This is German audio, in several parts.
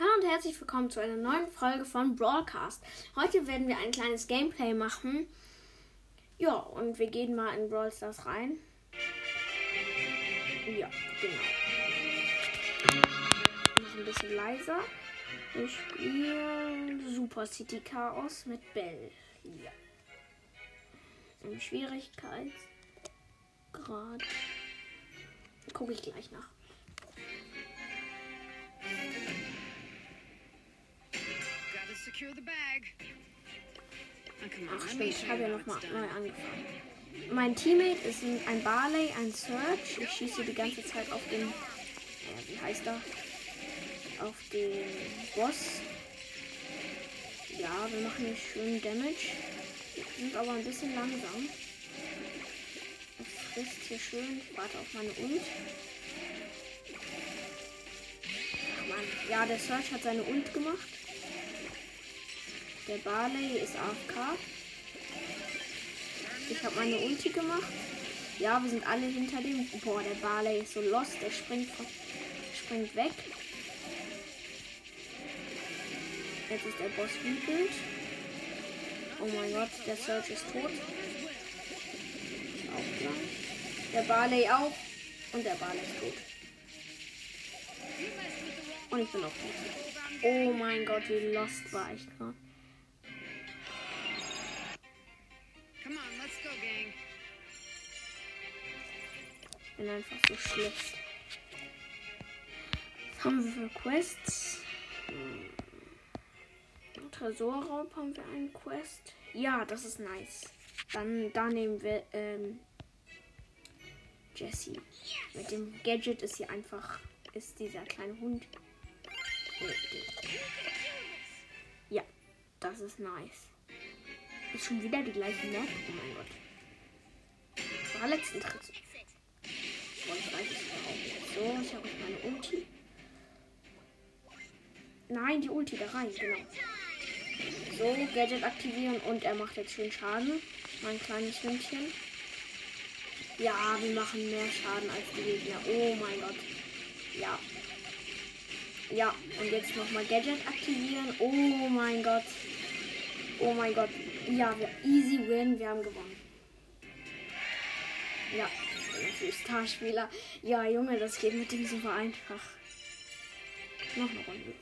Hallo und herzlich willkommen zu einer neuen Folge von Broadcast. Heute werden wir ein kleines Gameplay machen. Ja, und wir gehen mal in Brawl Stars rein. Ja, genau. Noch ein bisschen leiser. Ich spiele Super City Chaos mit Bell. Ja. Im Schwierigkeitsgrad. Gucke ich gleich nach. Ach let stimmt, ich habe ja nochmal neu angefangen. Mein Teammate ist ein, Barley, ein Search. Ich schieße die ganze Zeit auf den, äh, wie heißt er? Auf den Boss. Ja, wir machen hier schön Damage. Wir sind aber ein bisschen langsam. Es frisst hier schön. Ich warte auf meine Ult. Ach Mann. Ja, der Search hat seine Ult gemacht. Der Barley ist AFK. Ich habe meine Ulti gemacht. Ja, wir sind alle hinter dem. Boah, der Barley ist so lost. Der springt, springt weg. Jetzt ist der Boss wütend. Oh mein Gott, der Search ist tot. Auch gleich. Der Barley auch. Und der Barley ist tot. Und ich bin auch tot. Oh mein Gott, wie lost war ich gerade. Come on, let's go, gang. Ich bin einfach so schlecht. Was haben wir für Quests? Hm. Tresorraub haben wir einen Quest. Ja, das ist nice. Dann da nehmen wir ähm, Jessie. Mit dem Gadget ist sie einfach, ist dieser kleine Hund. Ja, das ist nice. Ist schon wieder die gleiche Map? Oh mein Gott. War letzten Tritt. So, ich habe meine Ulti. Nein, die Ulti da rein, genau. So, Gadget aktivieren und er macht jetzt schön Schaden. Mein kleines Hündchen. Ja, wir machen mehr Schaden als die Gegner. Oh mein Gott. Ja. Ja, und jetzt nochmal Gadget aktivieren. Oh mein Gott. Oh mein Gott. Ja, wir easy win. Wir haben gewonnen. Ja, natürlich Starspieler. Ja, Junge, das geht mit dem super einfach. Noch eine Runde.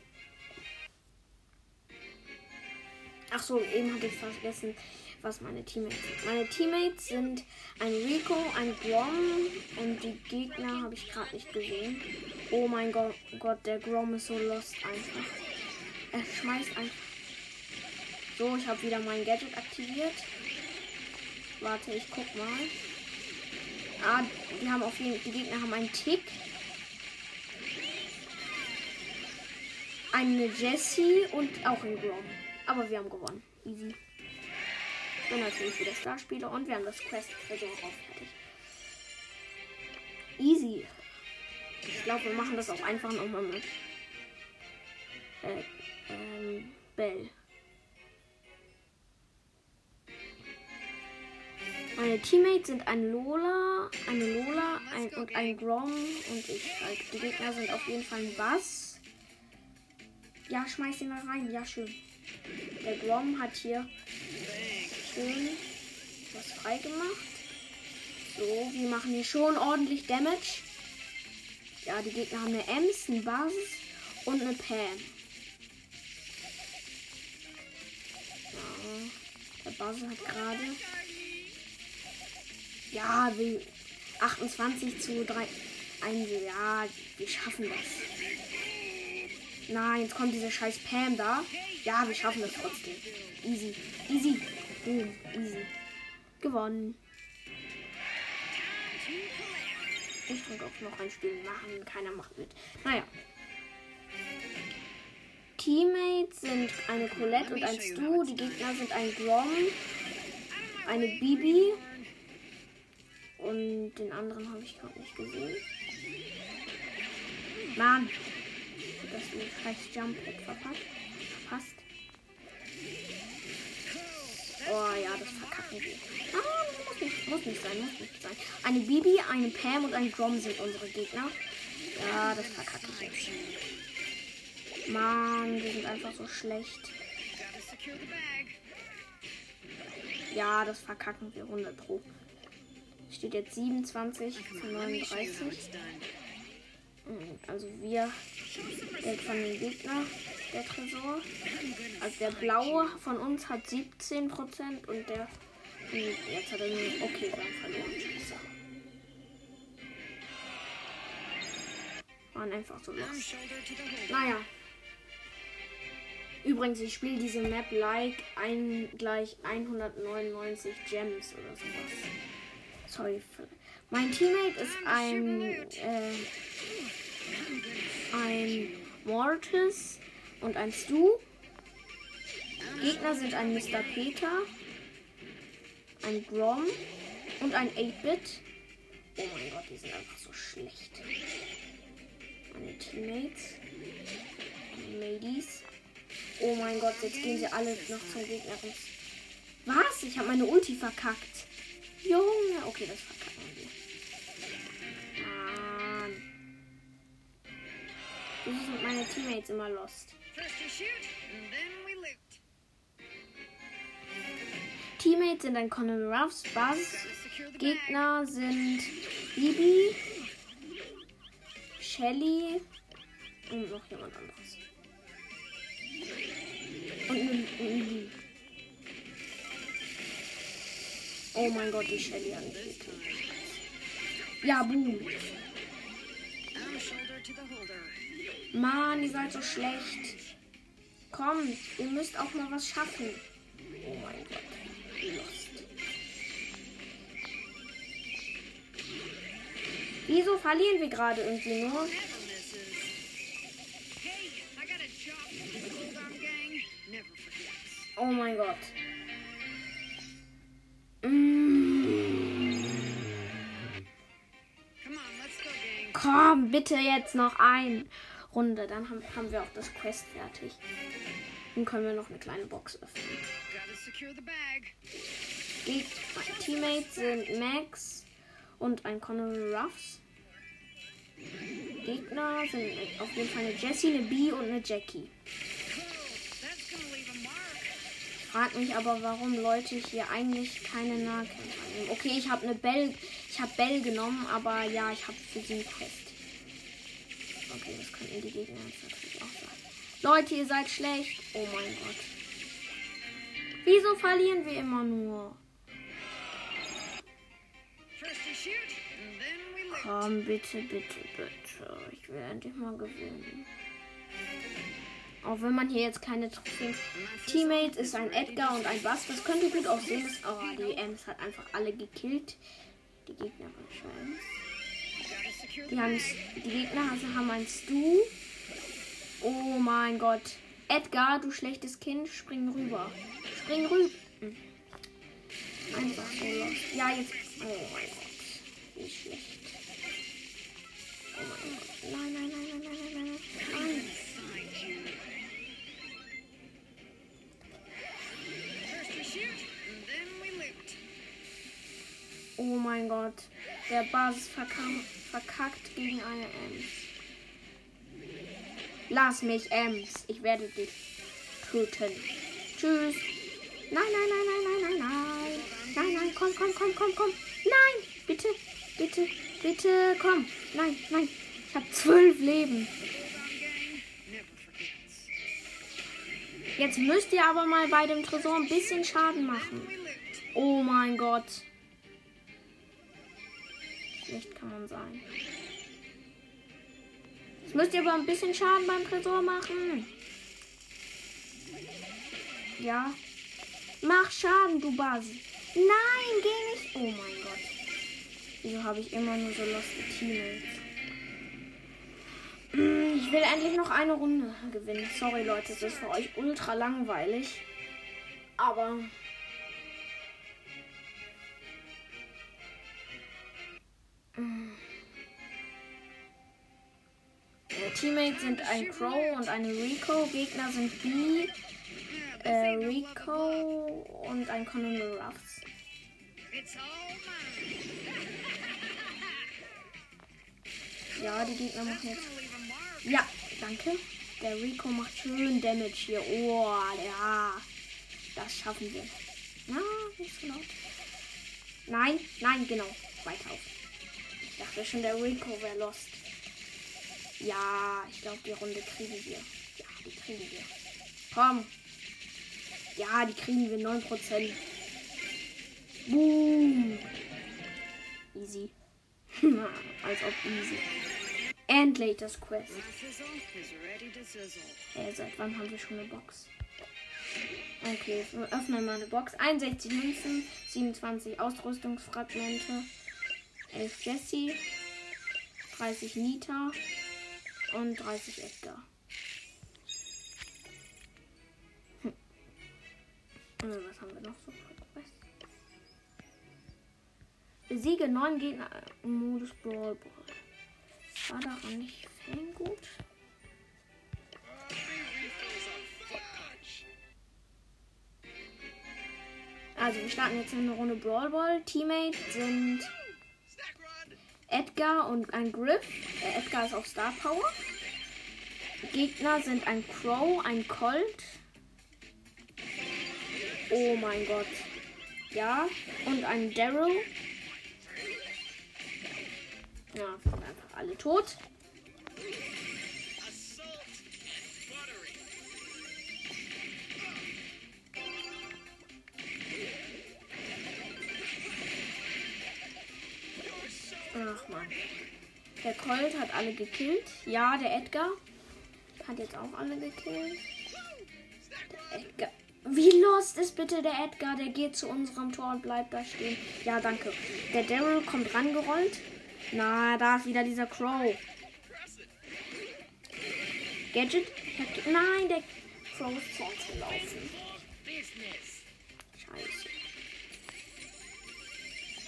Ach so, eben hatte ich vergessen, was meine Teammates sind. Meine Teammates sind ein Rico, ein Grom und die Gegner habe ich gerade nicht gesehen. Oh mein Go Gott, der Grom ist so lost einfach. Er schmeißt einfach. So, ich habe wieder mein Gadget aktiviert. Warte, ich guck mal. Ah, die haben auf jeden die Gegner haben einen Tick. Eine Jessie und auch einen Grom. Aber wir haben gewonnen. Easy. Bin natürlich wieder Starspieler und wir haben das Quest Tresor auch fertig. Easy. Ich glaube, wir machen das auch einfach nochmal mit. Äh, ähm, Bell. Meine Teammates sind ein Lola, eine Lola ein, und ein Grom und ich halt. Die Gegner sind auf jeden Fall ein Bass. Ja, schmeiß ihn mal rein. Ja, schön. Der Grom hat hier schön was freigemacht. So, wir machen hier schon ordentlich Damage. Ja, die Gegner haben eine Ems, eine Basis und eine Pam. Ja, der Basis hat gerade. Ja, wir 28 zu 3. Ein, ja, wir schaffen das. Nein, jetzt kommt diese scheiß Pam da. Ja, wir schaffen das trotzdem. Easy. Easy. Boom. Easy. Gewonnen. Ich drücke auf noch ein Spiel machen. Keiner macht mit. Naja. Teammates sind eine Colette und ein Stu. Die Gegner sind ein Grom, eine Bibi. Und den anderen habe ich gerade nicht gesehen. Mann. Das ist ein scheiß Jump Pad verpasst. Oh ja, das verkacken wir. Ah, das muss nicht, muss nicht sein, muss nicht sein. Eine Bibi, eine Pam und ein Grom sind unsere Gegner. Ja, das verkacke ich jetzt. Mann, die sind einfach so schlecht. Ja, das verkacken wir 100 pro. Steht jetzt 27 zu Let me show you how 39. it's done. Mhm, Also wir Geld von den Gegner, der Tresor. Also der blaue von uns hat 17% und der jetzt hat er nur. Okay, haben verloren. Scheiße. Waren einfach so los. Naja. Übrigens, ich spiele diese Map like ein, gleich 199 Gems oder sowas. Sorry. Mein Teammate ist ein, äh, ein Mortis und ein Stu. Gegner sind ein Mr. Peter, ein Grom und ein 8-Bit. Oh mein Gott, die sind einfach so schlecht. Meine Teammates. Ladies. Oh mein Gott, jetzt gehen sie alle noch zum Gegner. Was? Ich habe meine Ulti verkackt. Junge. Okay, das verkacken wir. Mann. Wieso sind meine Teammates immer lost? Teammates sind ein Conan Ruffs, bag. Gegner sind Bibi, Shelly und noch jemand anderes. Und ein. Oh mein Gott, die Shelly hat. Ja, boom. Mann, ihr seid so schlecht. Kommt, ihr müsst auch mal was schaffen. Oh mein Gott. Lost. Wieso verlieren wir gerade irgendwie nur? Never misses. Hey, Komm, bitte jetzt noch ein Runde. Dann haben, haben wir auch das Quest fertig. Dann können wir noch eine kleine Box öffnen. Die Teammates sind Max und ein Conor Ruffs. Gegner sind auf jeden Fall eine Jessie, eine B und eine Jackie. Ich frage mich aber, warum Leute hier eigentlich keine Nahkämpfer nehmen. Okay, ich habe eine Bell, ich habe Bell genommen, aber ja, ich habe für sie Quest. Okay, das könnten die Gegner jetzt natürlich auch sein. Leute, ihr seid schlecht. Oh mein Gott. Wieso verlieren wir immer nur? Komm, bitte, bitte, bitte. Ich will endlich mal gewinnen. Auch wenn man hier jetzt keine Trophäen. Teammate ist ein Edgar und ein Bass. Das könnte gut aussehen. Das, oh, die Ems hat einfach alle gekillt. Die Gegner the Die, haben, die Gegner also haben ein Stu. Oh mein Gott. Edgar, du schlechtes Kind, spring rüber. Spring rüber. Einfach so. Ja, jetzt. Oh mein Gott. Wie schlecht. Oh mein Gott. Nein, nein, nein, mein Gott. Der Basis verkackt gegen eine Ems. Lass mich, Ems. Ich werde dich töten. Tschüss. Nein, nein, nein, nein, nein, nein, nein. Nein, nein, komm, komm, komm, komm, komm. Nein, bitte, bitte, bitte, komm. Nein, nein. Ich habe zwölf Leben. Jetzt müsst ihr aber mal bei dem Tresor ein bisschen Schaden machen. Oh mein Gott. Man sein. Jetzt müsst ihr aber ein bisschen Schaden beim Tresor machen. Ja. Mach Schaden, du Basi. Nein, geh nicht. Oh mein Gott. Wieso habe ich immer nur so loste Teammates? Mm, Ich will endlich noch eine Runde gewinnen. Sorry, Leute, es ist für euch ultra langweilig. Aber Teammates sind ein Crow und eine Rico. Gegner sind B, äh. Rico und ein Colonel Ruffs. Ja, die Gegner machen jetzt. Ja, danke. Der Rico macht schön Damage hier. Oh, ja. Das schaffen wir. Na, nicht so laut. Nein, nein, genau. Weiter auf. Dachte schon, der Rico wäre lost. Ja, ich glaube, die Runde kriegen wir. Ja, die kriegen wir. Komm. Ja, die kriegen wir 9%. Boom. Easy. Als ob easy. Endlich das Quest. Hey, seit wann haben wir schon eine Box? Okay, wir öffnen mal eine Box. 61 Münzen, 27 Ausrüstungsfragmente, 11 Jesse, 30 Nita und 30 Edgar. Hm. Äh, Was haben wir noch so? Besiege 9 Gegner im Modus Brawl Ball. War daran nicht Fang gut? Also, wir starten jetzt in eine Runde Brawl Ball. Teammates sind Edgar und ein Griff. Äh, Edgar ist auf Star Power. Gegner sind ein Crow, ein Colt. Oh mein Gott. Ja, und ein Daryl. Ja, sind einfach alle tot. Ach man. Der Colt hat alle gekillt. Ja, der Edgar hat jetzt auch alle gekillt. Der Edgar. Wie lost ist bitte der Edgar? Der geht zu unserem Tor und bleibt da stehen. Ja, danke. Der Daryl kommt rangerollt. Na, da ist wieder dieser Crow. Gadget? Nein, der Crow ist zu uns gelaufen. Scheiße.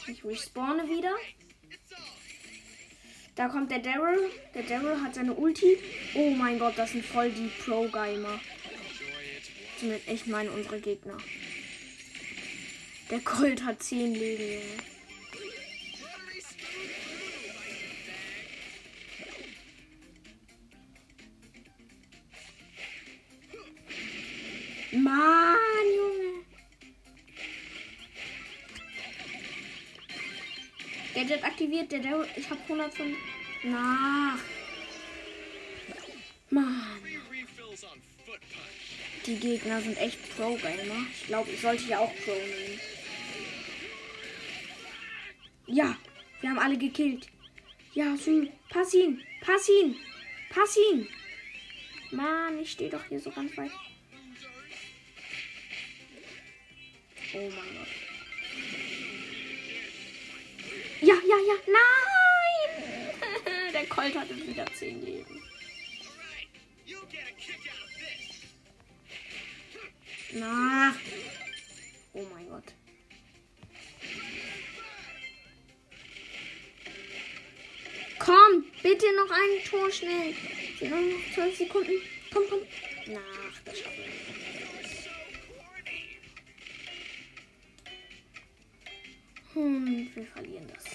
Ich respawne wieder. Da kommt der Daryl. Der Daryl hat seine Ulti. Oh mein Gott, das sind voll die Pro-Gamer. Zumindest ich meine unsere Gegner. Der Colt hat 10 Leben, Junge. Mann, der Daryl. Ich habe 105. Na. Mann. Refills on Foot Punch. Die Gegner sind echt Pro-Gamer. Ich glaube, ich sollte ja auch Pro nehmen. Ja, wir haben alle gekillt. Ja, Sü, pass ihn, pass ihn, pass ihn. Mann, ich stehe doch hier so ganz weit. Oh mein Gott. Ja, nein! Der Colt hatte wieder 10 Leben. Na. Oh mein Gott. Komm, bitte noch ein Tor schnell. Sind noch 12 Sekunden. Komm, komm. Na, das schaffen wir. Hm, wir verlieren das.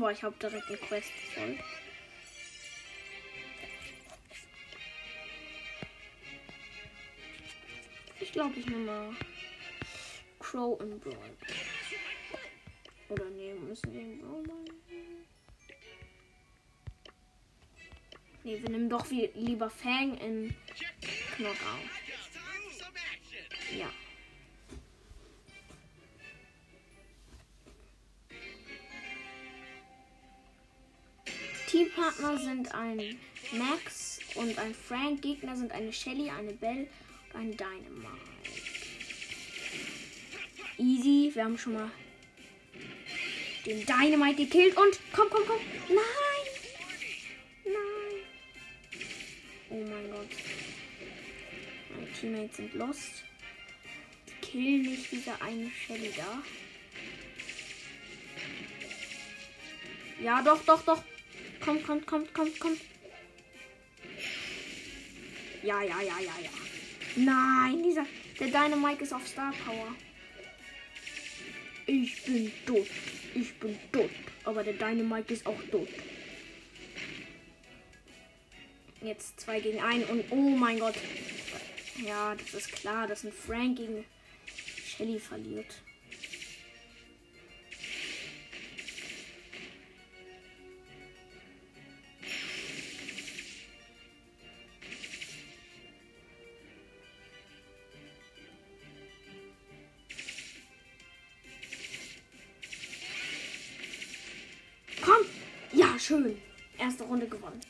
Aber ich habe direkt eine Quest voll. Ich glaube, ich nehme mal Crow und Brawl. Oder nee, müssen wir den Brawl mal nehmen? Wir nehmen doch lieber Fang in Knockout. Ja. Teampartner sind ein Max und ein Frank. Gegner sind eine Shelly, eine Belle und ein Dynamite. Easy, wir haben schon mal den Dynamite gekillt und komm, komm, komm. Nein! Nein! Oh mein Gott. Meine Teammates sind lost. Die killen nicht diese eine Shelly da. Ja, doch, doch, doch. Kommt, kommt, kommt, kommt, kommt. Ja, ja, ja, ja, ja. Nein, dieser. Der Dynamite ist auf Star Power. Ich bin tot. Ich bin tot. Aber der Dynamite ist auch tot. Jetzt zwei gegen einen und oh mein Gott. Ja, das ist klar, dass ein Frank gegen Shelly verliert. Schön. Erste Runde gewonnen.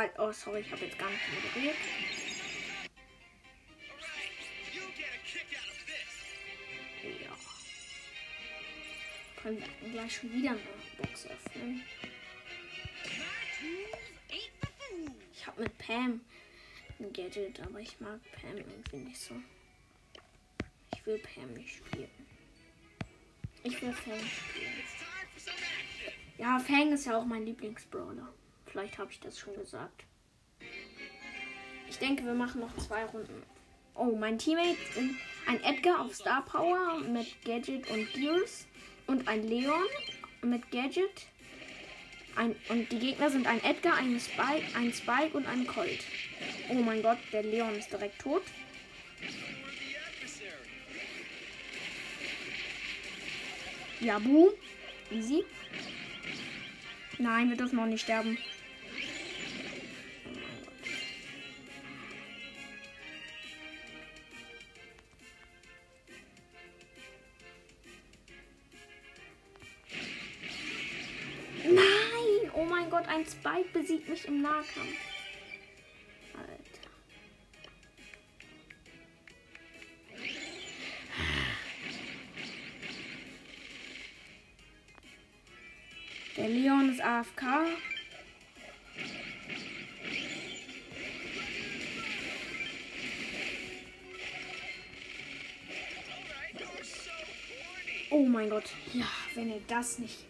Weiß, oh sorry, ich habe jetzt gar nicht moderiert. Ja. Können wir gleich schon wieder eine Box öffnen. Ich habe mit Pam ein Gadget, aber ich mag Pam irgendwie nicht so. Ich will Pam nicht spielen. Ich will Fang spielen. Ja, Fang ist ja auch mein Lieblingsbrawler. Vielleicht habe ich das schon gesagt. Ich denke, wir machen noch zwei Runden. Oh, mein Teammate ein Edgar auf Star Power mit Gadget und Gears und ein Leon mit Gadget. Ein, und die Gegner sind ein Edgar, ein Spike, ein Spike und ein Colt. Oh mein Gott, der Leon ist direkt tot. Ja, boom. Easy. Nein, wir dürfen noch nicht sterben. Ein Spike besiegt mich im Nahkampf. Alter. Der Leon ist AFK. Oh mein Gott. Ja, wenn ihr das nicht.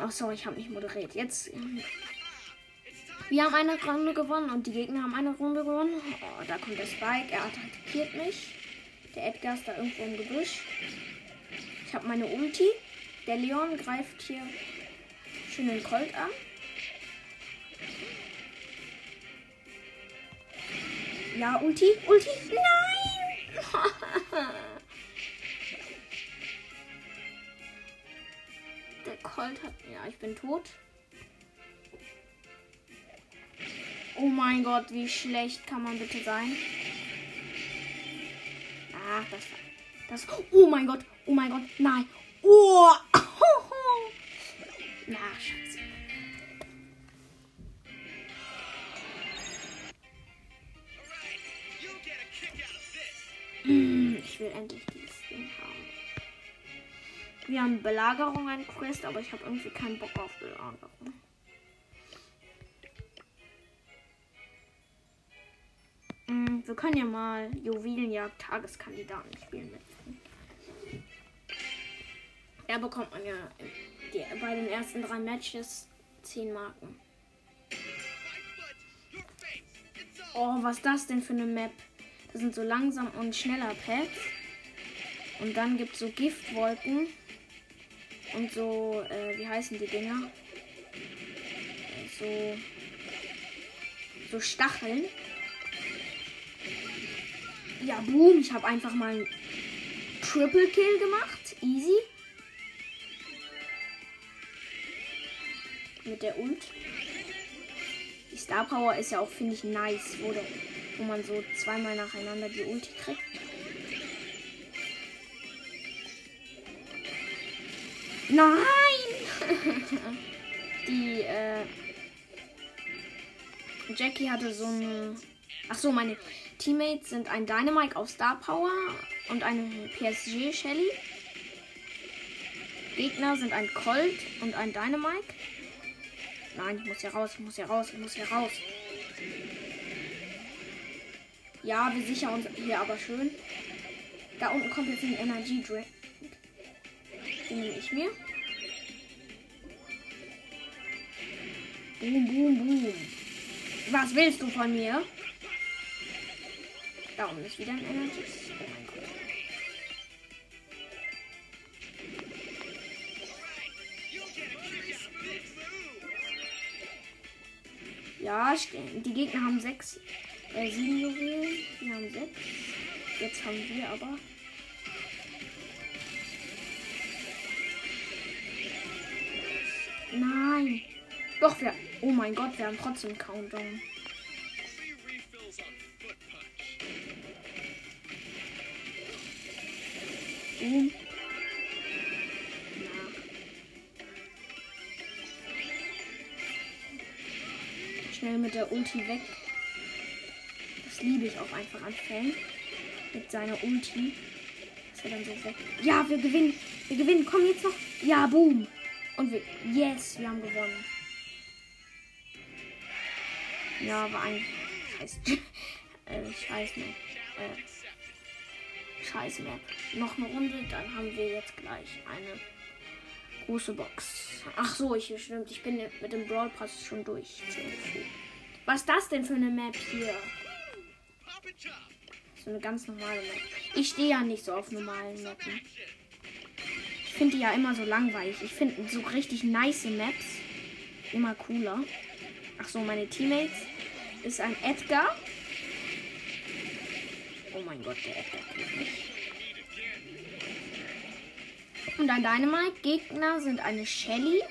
Ach sorry, ich habe nicht moderiert. Jetzt. ähm, Wir haben eine Runde gewonnen und die Gegner haben eine Runde gewonnen. Oh, da kommt der Spike. Er attackiert mich. Der Edgar ist da irgendwo im Gebüsch. Ich habe meine Ulti. Der Leon greift hier schön den Colt an. Ja, Ulti. Ulti. Nein! Hat. Ja, ich bin tot. Oh mein Gott, wie schlecht kann man bitte sein? Ach, das war. Das. Oh mein Gott. Oh mein Gott. Nein. Oh. Na, scheiße. Mm, Ich will endlich. Wir haben Belagerung ein Quest, aber ich habe irgendwie keinen Bock auf Belagerung. Mm, Wir können ja mal Juwelenjagd Tageskandidaten spielen mit. Da bekommt man ja die, bei den ersten drei Matches 10 Marken. Oh, was ist das denn für eine Map? Das sind so langsam und schneller Pads. Und dann gibt es so Giftwolken. Und so, äh, wie heißen die Dinger? So. So Stacheln. Ja, boom. Ich habe einfach mal einen Triple Kill gemacht. Easy. Mit der Ult. Die Star Power ist ja auch, finde ich, nice, wo, der, wo man so zweimal nacheinander die Ulti kriegt. Nein! die, äh. Jackie hatte so eine. Ach so, meine Teammates sind ein Dynamite auf Star Power und eine PSG Shelly. Gegner sind ein Colt und ein Dynamite. Nein, ich muss hier raus, ich muss hier raus, ich muss hier raus. Ja, wir sichern uns hier aber schön. Da unten kommt jetzt ein Energy Drink. Den nehme ich mir. Boom, boom, boom. Was willst du von mir? Da unten ist wieder ein Energy. Oh mein Gott. Ja, die Gegner haben sechs, äh, sieben Juwelen. Wir haben sechs. Jetzt haben wir aber. Doch, wir. Oh mein Gott, wir haben trotzdem Countdown. Boom. Schnell mit der Ulti weg. Das liebe ich auch einfach an Fällen. Mit seiner Ulti. Dass er dann so weg. Ja, wir gewinnen. Wir gewinnen. Komm jetzt noch. Ja, boom. Und wir. Yes, wir haben gewonnen. Ja, war ein. Scheiß. äh, scheiß Map. Äh, scheiß Map. Noch eine Runde, dann haben wir jetzt gleich eine große Box. Ach so, ich stimmt. Ich bin mit dem Brawl Pass schon durch. Was ist das denn für eine Map hier? So eine ganz normale Map. Ich stehe ja nicht so auf normalen Mappen. Ich finde die ja immer so langweilig. Ich finde so richtig nice Maps immer cooler. Ach so, meine Teammates ist ein Edgar. Oh mein Gott, der Edgar. Und ein Dynamite. Gegner sind eine Shelly,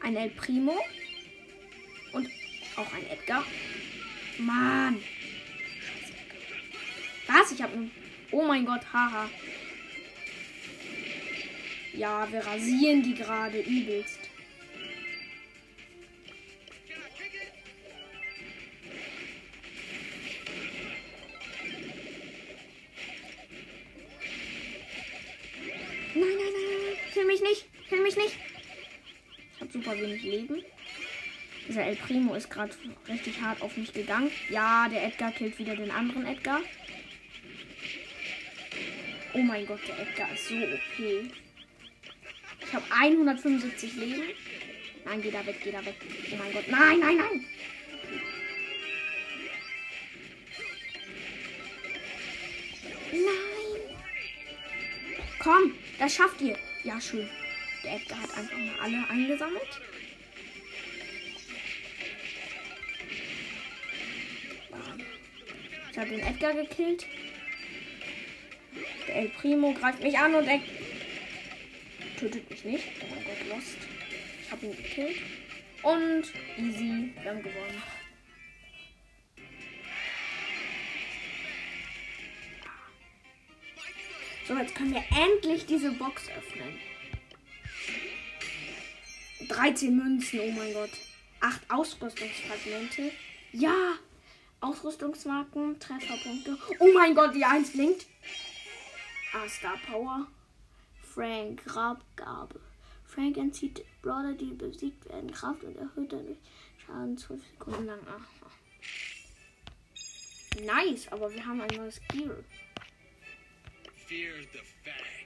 ein El Primo und auch ein Edgar. Mann. Was? Ich habe Oh mein Gott, haha. Ja, wir rasieren die gerade übelst. Mich nicht. Ich habe super wenig Leben. Dieser El Primo ist gerade richtig hart auf mich gegangen. Ja, der Edgar killt wieder den anderen Edgar. Oh mein Gott, der Edgar ist so OP. Ich habe 175 Leben. Nein, geh da weg, geh da weg. Oh mein Gott. Nein, nein, nein. Nein. Komm, das schafft ihr. Ja, schön. Der Edgar hat einfach mal alle eingesammelt. Ich habe den Edgar gekillt. Der El Primo greift mich an und er tötet mich nicht. Oh mein Gott, Lost. Ich habe ihn gekillt. Und easy, wir haben gewonnen. So, jetzt können wir endlich diese Box öffnen. 13 Münzen, oh mein Gott. 8 Ausrüstungsfragmente. Ja, Ausrüstungsmarken, Trefferpunkte. Oh mein Gott, die 1 blinkt. Ah, Star Power. Frank, Grabgabe. Frank entzieht Brawler, die besiegt werden, Kraft und erhöht dadurch Schaden 12 Sekunden lang. Aha. Nice, aber wir haben ein neues Gear. Fear the fang.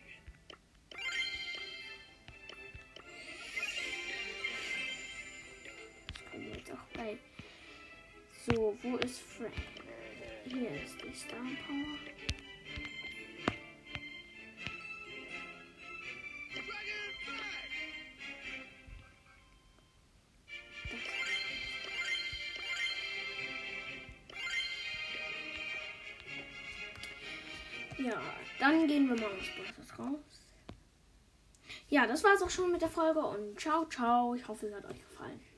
3. So, wo ist Frank? Hier ist die Star Power. Ja, dann gehen wir mal aus Bosses raus. Ja, das war es auch schon mit der Folge und ciao, ciao. Ich hoffe, es hat euch gefallen.